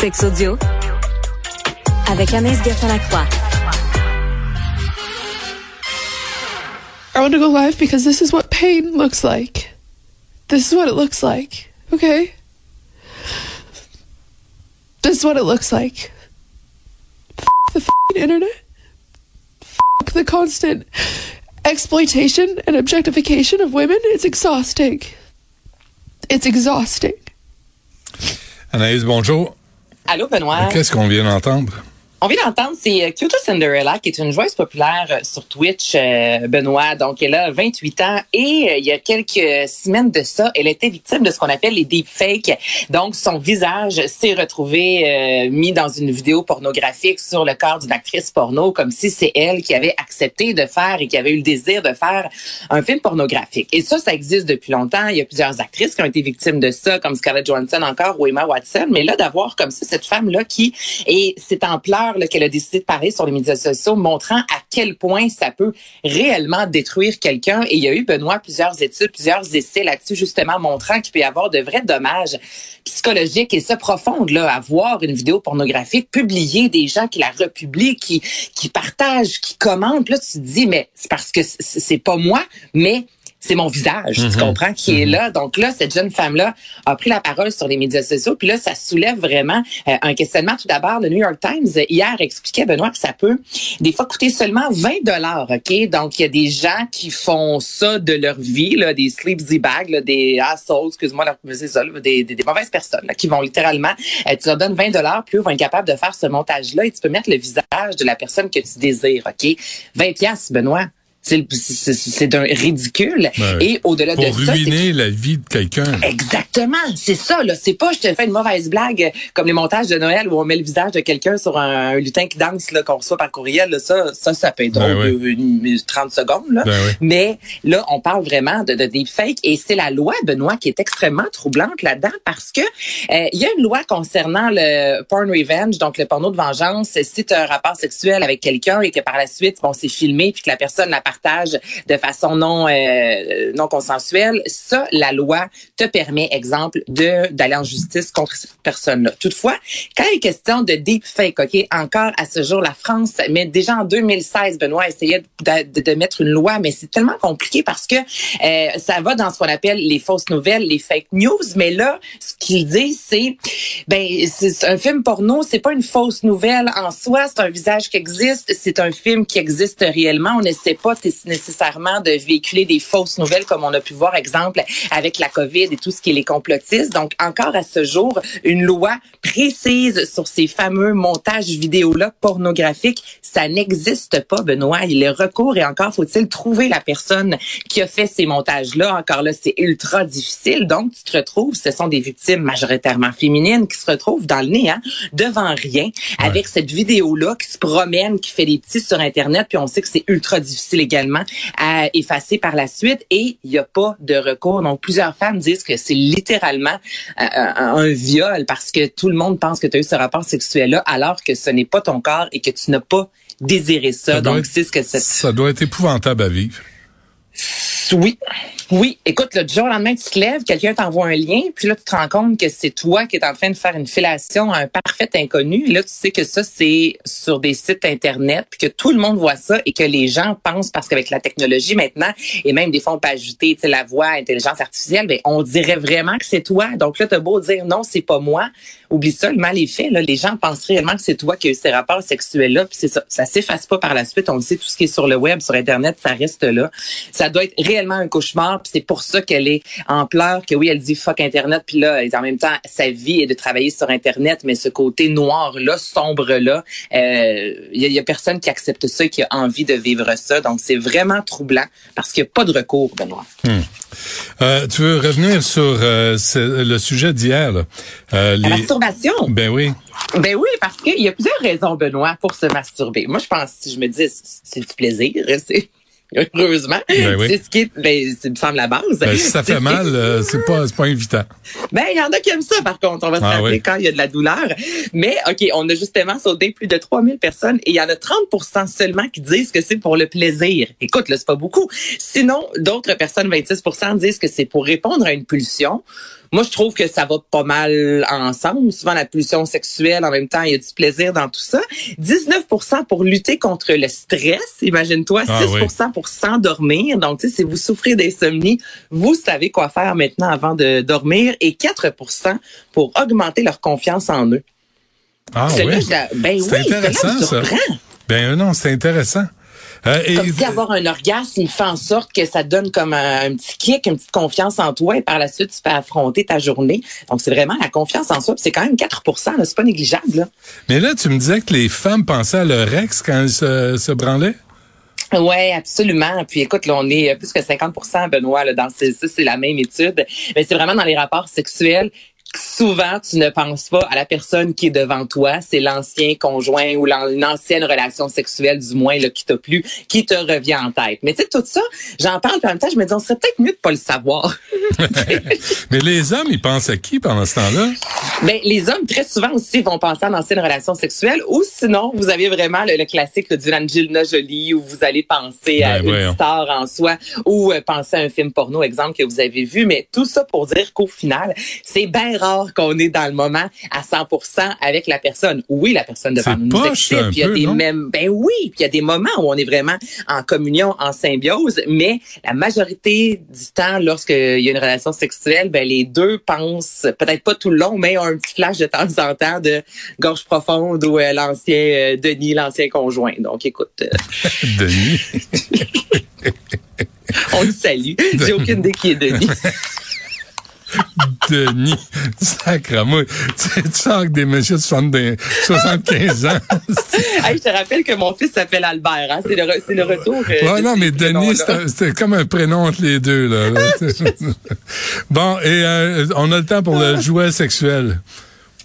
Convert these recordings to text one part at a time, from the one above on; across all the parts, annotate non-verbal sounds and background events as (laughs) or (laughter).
Sex audio avec Anaïs Gertin-Lacroix. I want to go live because this is what pain looks like. This is what it looks like. Okay? This is what it looks like. F- the f***ing internet. F- the constant exploitation and objectification of women. It's exhausting. It's exhausting. Anaïs, bonjour. Allô, Benoît? Qu'est-ce qu'on vient d'entendre? On vient d'entendre, c'est euh, Kyoto Cinderella, qui est une joueuse populaire euh, sur Twitch, euh, Benoît. Donc, elle a 28 ans et il y a quelques semaines de ça, elle était victime de ce qu'on appelle les deepfakes. Donc, son visage s'est retrouvé mis dans une vidéo pornographique sur le corps d'une actrice porno, comme si c'est elle qui avait accepté de faire et qui avait eu le désir de faire un film pornographique. Et ça, ça existe depuis longtemps. Il y a plusieurs actrices qui ont été victimes de ça, comme Scarlett Johansson encore ou Emma Watson. Mais là, d'avoir comme ça cette femme-là qui est, c'est en pleurs qu'elle a décidé de parler sur les médias sociaux, montrant à quel point ça peut réellement détruire quelqu'un. Et il y a eu, Benoît, plusieurs études, plusieurs essais là-dessus, justement, montrant qu'il peut y avoir de vrais dommages psychologiques et ça profonde, là, à voir une vidéo pornographique, publier des gens qui la republient, qui, qui partagent, qui commentent. Là, tu te dis, mais c'est parce que c'est pas moi, mais c'est mon visage, tu Mhm. comprends, qui est Mhm. là. Donc là, cette jeune femme-là a pris la parole sur les médias sociaux. Puis là, ça soulève vraiment euh, un questionnement. Tout d'abord, le New York Times, euh, hier, expliquait, Benoît, que ça peut des fois coûter seulement 20 dollars, OK? Donc, il y a des gens qui font ça de leur vie, là, des sleepsy bags, là, des assholes, excuse-moi, là, c'est ça, là, des, des, des mauvaises personnes là, qui vont littéralement, euh, tu leur donnes 20 dollars, puis eux vont être capables de faire ce montage-là et tu peux mettre le visage de la personne que tu désires, OK? 20 piastres, Benoît. C'est d'un ridicule. Ouais. Et au-delà de ça, c'est ruiner la vie de quelqu'un. Exactement, c'est ça là. C'est pas je te fais une mauvaise blague comme les montages de Noël où on met le visage de quelqu'un sur un, un lutin qui danse là qu'on reçoit par courriel. Là, ça, ça, ça peut être drôle, Ben une- une 30 secondes là. Ben. Mais là, on parle vraiment de, de deepfake et c'est la loi Benoît qui est extrêmement troublante là-dedans parce que euh, il y a une loi concernant le porn revenge, donc le porno de vengeance. Si tu as un rapport sexuel avec quelqu'un et que par la suite, bon, c'est filmé puis que la personne la de façon non euh, non consensuelle, ça, la loi te permet, exemple, de d'aller en justice contre cette personne-là. Toutefois, quand il est question de deepfake, ok, encore à ce jour, la France, mais déjà en 2016, Benoît essayait de, de- de mettre une loi, mais c'est tellement compliqué parce que euh, ça va dans ce qu'on appelle les fausses nouvelles, les fake news. Mais là, ce qu'il dit, c'est ben c'est un film porno, c'est pas une fausse nouvelle en soi, c'est un visage qui existe, c'est un film qui existe réellement. On n'essaie pas t- nécessairement de véhiculer des fausses nouvelles comme on a pu voir, exemple, avec la COVID et tout ce qui est les complotistes. Donc, encore à ce jour, une loi précise sur ces fameux montages vidéo-là pornographiques, ça n'existe pas, Benoît. Il est recours et encore faut-il trouver la personne qui a fait ces montages-là. Encore là, c'est ultra difficile. Donc, tu te retrouves, ce sont des victimes majoritairement féminines qui se retrouvent dans le néant, devant rien, avec cette vidéo-là qui se promène, qui fait des petits sur Internet, puis on sait que c'est ultra difficile également à effacer par la suite et il n'y a pas de recours. Donc, plusieurs femmes disent que c'est littéralement euh, un, un viol parce que tout le monde pense que tu as eu ce rapport sexuel-là alors que ce n'est pas ton corps et que tu n'as pas désiré ça. Ça Donc, c'est ce que c'est. Ça doit être épouvantable à vivre. Oui. Oui. Écoute, le jour au lendemain, tu te lèves, quelqu'un t'envoie un lien, puis là, tu te rends compte que c'est toi qui es en train de faire une fellation à un parfait inconnu. Là, tu sais que ça, c'est sur des sites Internet, puis que tout le monde voit ça et que les gens pensent, parce qu'avec la technologie maintenant, et même des fois, on peut ajouter la voix, intelligence artificielle, ben, on dirait vraiment que c'est toi. Donc là, t'as beau dire non, c'est pas moi. Oublie ça, le mal est fait. Là. Les gens pensent réellement que c'est toi qui as eu ces rapports sexuels-là, puis c'est ça. Ça s'efface pas par la suite. On le sait, tout ce qui est sur le web, sur Internet, ça reste là. Ça doit être réellement un cauchemar genre, puis c'est pour ça qu'elle est en pleurs, que oui, elle dit fuck Internet, puis là, en même temps, sa vie est de travailler sur Internet, mais ce côté noir-là, sombre-là, il y, a- y a personne qui accepte ça et qui a envie de vivre ça. Donc, c'est vraiment troublant parce qu'il n'y a pas de recours, Benoît. Euh, tu veux revenir sur euh, le sujet d'hier, là. Euh, La les... masturbation? Ben oui. Ben oui, parce qu'il y a plusieurs raisons, Benoît, pour se masturber. Moi, je pense, si je me dis, c'est du plaisir, (laughs) c'est heureusement, Ben oui. c'est ce qui est, ben, me semble la base. Ben, si ça fait ce qui- mal, euh, c'est pas, c'est pas invitant. Ben, il y en a qui aiment ça, par contre. On va se Ah rappeler oui. quand il y a de la douleur. Mais, OK, on a justement sauté plus de 3000 personnes et il y en a 30% seulement qui disent que c'est pour le plaisir. Écoute, là, c'est pas beaucoup. Sinon, d'autres personnes, 26 disent que c'est pour répondre à une pulsion. Moi, je trouve que ça va pas mal ensemble. Souvent, la pulsion sexuelle, en même temps, il y a du plaisir dans tout ça. 19% pour lutter contre le stress, imagine-toi. 6 Ah oui. pour s'endormir. Donc, tu sais, si vous souffrez d'insomnie, vous savez quoi faire maintenant avant de dormir. Et 4% pour augmenter leur confiance en eux. Ah oui. ben C'est oui, intéressant, ça. Ben euh, non, c'est intéressant. Euh, et, Comme si avoir un orgasme fait en sorte que ça donne comme un, un petit kick, une petite confiance en toi et par la suite, tu peux affronter ta journée. Donc, c'est vraiment la confiance en soi. C'est quand même 4 là, c'est pas négligeable. Là. mais là, tu me disais que les femmes pensaient à leur ex quand elles se, se branlaient? Ouais, absolument. Puis écoute, là, on est plus que 50% Benoît, là, dans ce- ça, c'est la même étude. Mais c'est vraiment dans les rapports sexuels. Souvent, tu ne penses pas à la personne qui est devant toi, c'est l'ancien conjoint ou l'an- une ancienne relation sexuelle, du moins, là, qui t'a plu, qui te revient en tête. Mais tu sais, tout ça, j'en parle, en même temps, je me dis, on serait peut-être mieux de pas le savoir. (laughs) Mais les hommes, ils pensent à qui pendant ce temps-là? Ben, les hommes, très souvent aussi, vont penser à l'ancienne relation sexuelle ou sinon, vous avez vraiment le, le classique du Angelina Jolie où vous allez penser à Ben, une star en soi ou euh, penser à un film porno, exemple, que vous avez vu. Mais tout ça pour dire qu'au final, c'est bien rare qu'on est dans le moment à 100% avec la personne. Oui, la personne devant nous poche, excite, il y a peu, des mêmes, ben oui, puis il y a des moments où on est vraiment en communion, en symbiose, mais la majorité du temps, lorsqu'il y a une relation sexuelle, ben les deux pensent, peut-être pas tout le long, mais ont un petit flash de temps en temps de gorge profonde ou euh, l'ancien euh, Denis, l'ancien conjoint. Donc, écoute, euh, (laughs) Denis. (laughs) on le salue. J'ai aucune idée qui est Denis. (laughs) (laughs) Denis. Sacre-moi. Tu, tu sors des messieurs de 70 75 ans. (laughs) Hey, je te rappelle que mon fils s'appelle Albert. Hein? C'est le, re- c'est le retour. euh, Ouais, non, mais Denis, c'est comme un prénom entre les deux. Là, là. (laughs) bon, et euh, on a le temps pour le jouet sexuel.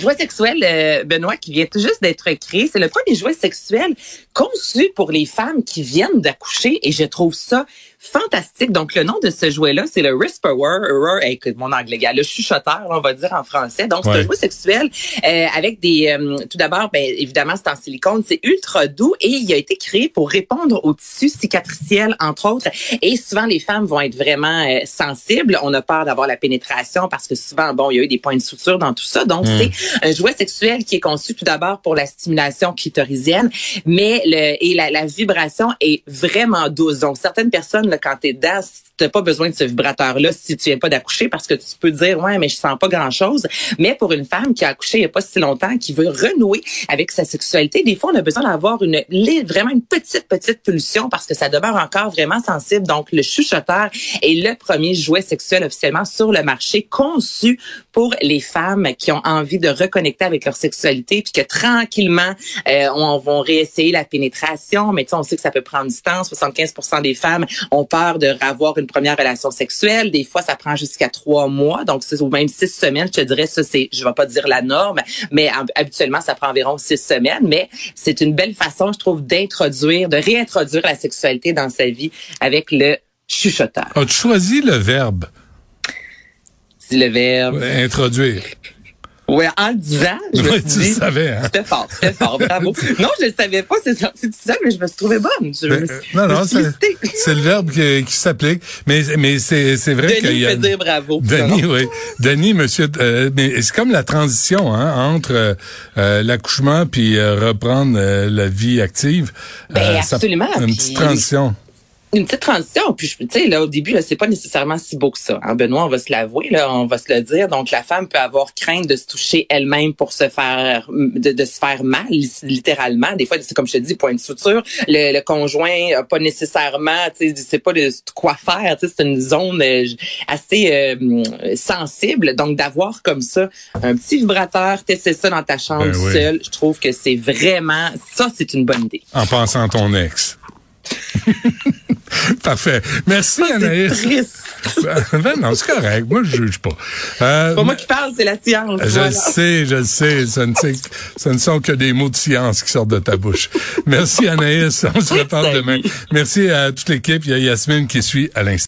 Jouet sexuel, euh, Benoît, qui vient tout juste d'être créé, c'est le premier jouet sexuel conçu pour les femmes qui viennent d'accoucher et je trouve ça fantastique. Donc, le nom de ce jouet-là, c'est le Whisperer, écoute, mon anglais, gars, le chuchoteur, on va dire en français. Donc, c'est Ouais. un jouet sexuel euh, avec des... euh, tout d'abord, ben, évidemment, c'est en silicone, c'est ultra doux et il a été créé pour répondre au tissu cicatriciel, entre autres. Et souvent, les femmes vont être vraiment euh, sensibles. On a peur d'avoir la pénétration parce que souvent, bon, il y a eu des points de suture dans tout ça. Donc, c'est un jouet sexuel qui est conçu tout d'abord pour la stimulation clitoridienne, mais le, et la, la vibration est vraiment douce. Donc, certaines personnes, là, quand t'es dedans, t'as pas besoin de ce vibrateur-là si tu viens pas d'accoucher parce que tu peux dire, ouais, mais je sens pas grand-chose. Mais pour une femme qui a accouché il y a pas si longtemps, qui veut renouer avec sa sexualité, des fois, on a besoin d'avoir une, vraiment une petite, petite pulsion parce que ça demeure encore vraiment sensible. Donc, le chuchoteur est le premier jouet sexuel officiellement sur le marché conçu pour les femmes qui ont envie de reconnecter avec leur sexualité puis que tranquillement euh, on va réessayer la pénétration mais tu sais, on sait que ça peut prendre du temps 75% des femmes ont peur de avoir une première relation sexuelle. Des fois ça prend jusqu'à trois mois. Donc c'est ou même six semaines. Je te dirais ça c'est je vais pas dire la norme mais hab- habituellement ça prend environ six semaines. Mais c'est une belle façon je trouve d'introduire de réintroduire la sexualité dans sa vie avec le chuchoteur. As-tu choisi le verbe? C'est le verbe. Introduire? Ouais, en le disant, je me Ouais, suis dit, savais, hein? c'était fort, c'était fort, bravo. (laughs) non, je le savais pas, c'est sorti tout seul, mais je me suis trouvée bonne. Je me Ben, suis, euh, non, non, c'est le verbe qui, qui s'applique. Mais, mais c'est c'est vrai qu'il Denis y a... peut dire bravo. Denis, Non, oui. Denis, monsieur, euh, mais c'est comme la transition hein, entre euh, euh, l'accouchement puis euh, reprendre euh, la vie active. Ben, ça- absolument, une puis- petite transition. Une petite transition. Puis, tu sais, là, au début, là, c'est pas nécessairement si beau que ça. Hein, Benoît, on va se l'avouer, là, on va se le dire. Donc, la femme peut avoir crainte de se toucher elle-même pour se faire, de, de, se faire mal, littéralement. Des fois, c'est comme je te dis, point de suture. Le, le conjoint a pas nécessairement, tu sais, c'est pas de quoi faire. Tu sais, c'est une zone euh, assez euh, sensible. Donc, d'avoir comme ça un petit vibrateur, tester ça dans ta chambre Ben oui. seule, je trouve que c'est vraiment, ça, c'est une bonne idée. En pensant à ton ex. (laughs) Parfait. Merci, Anaïs. Triste. (laughs) Ben non, c'est correct. Moi, je juge pas. Euh, C'est pas moi qui parle, c'est la science. Je voilà. le sais, je le sais. Ce ne, ce ne sont que des mots de science qui sortent de ta bouche. Merci, Anaïs. On se reparle demain. Merci à toute l'équipe. Il y a Yasmine qui suit à l'instant.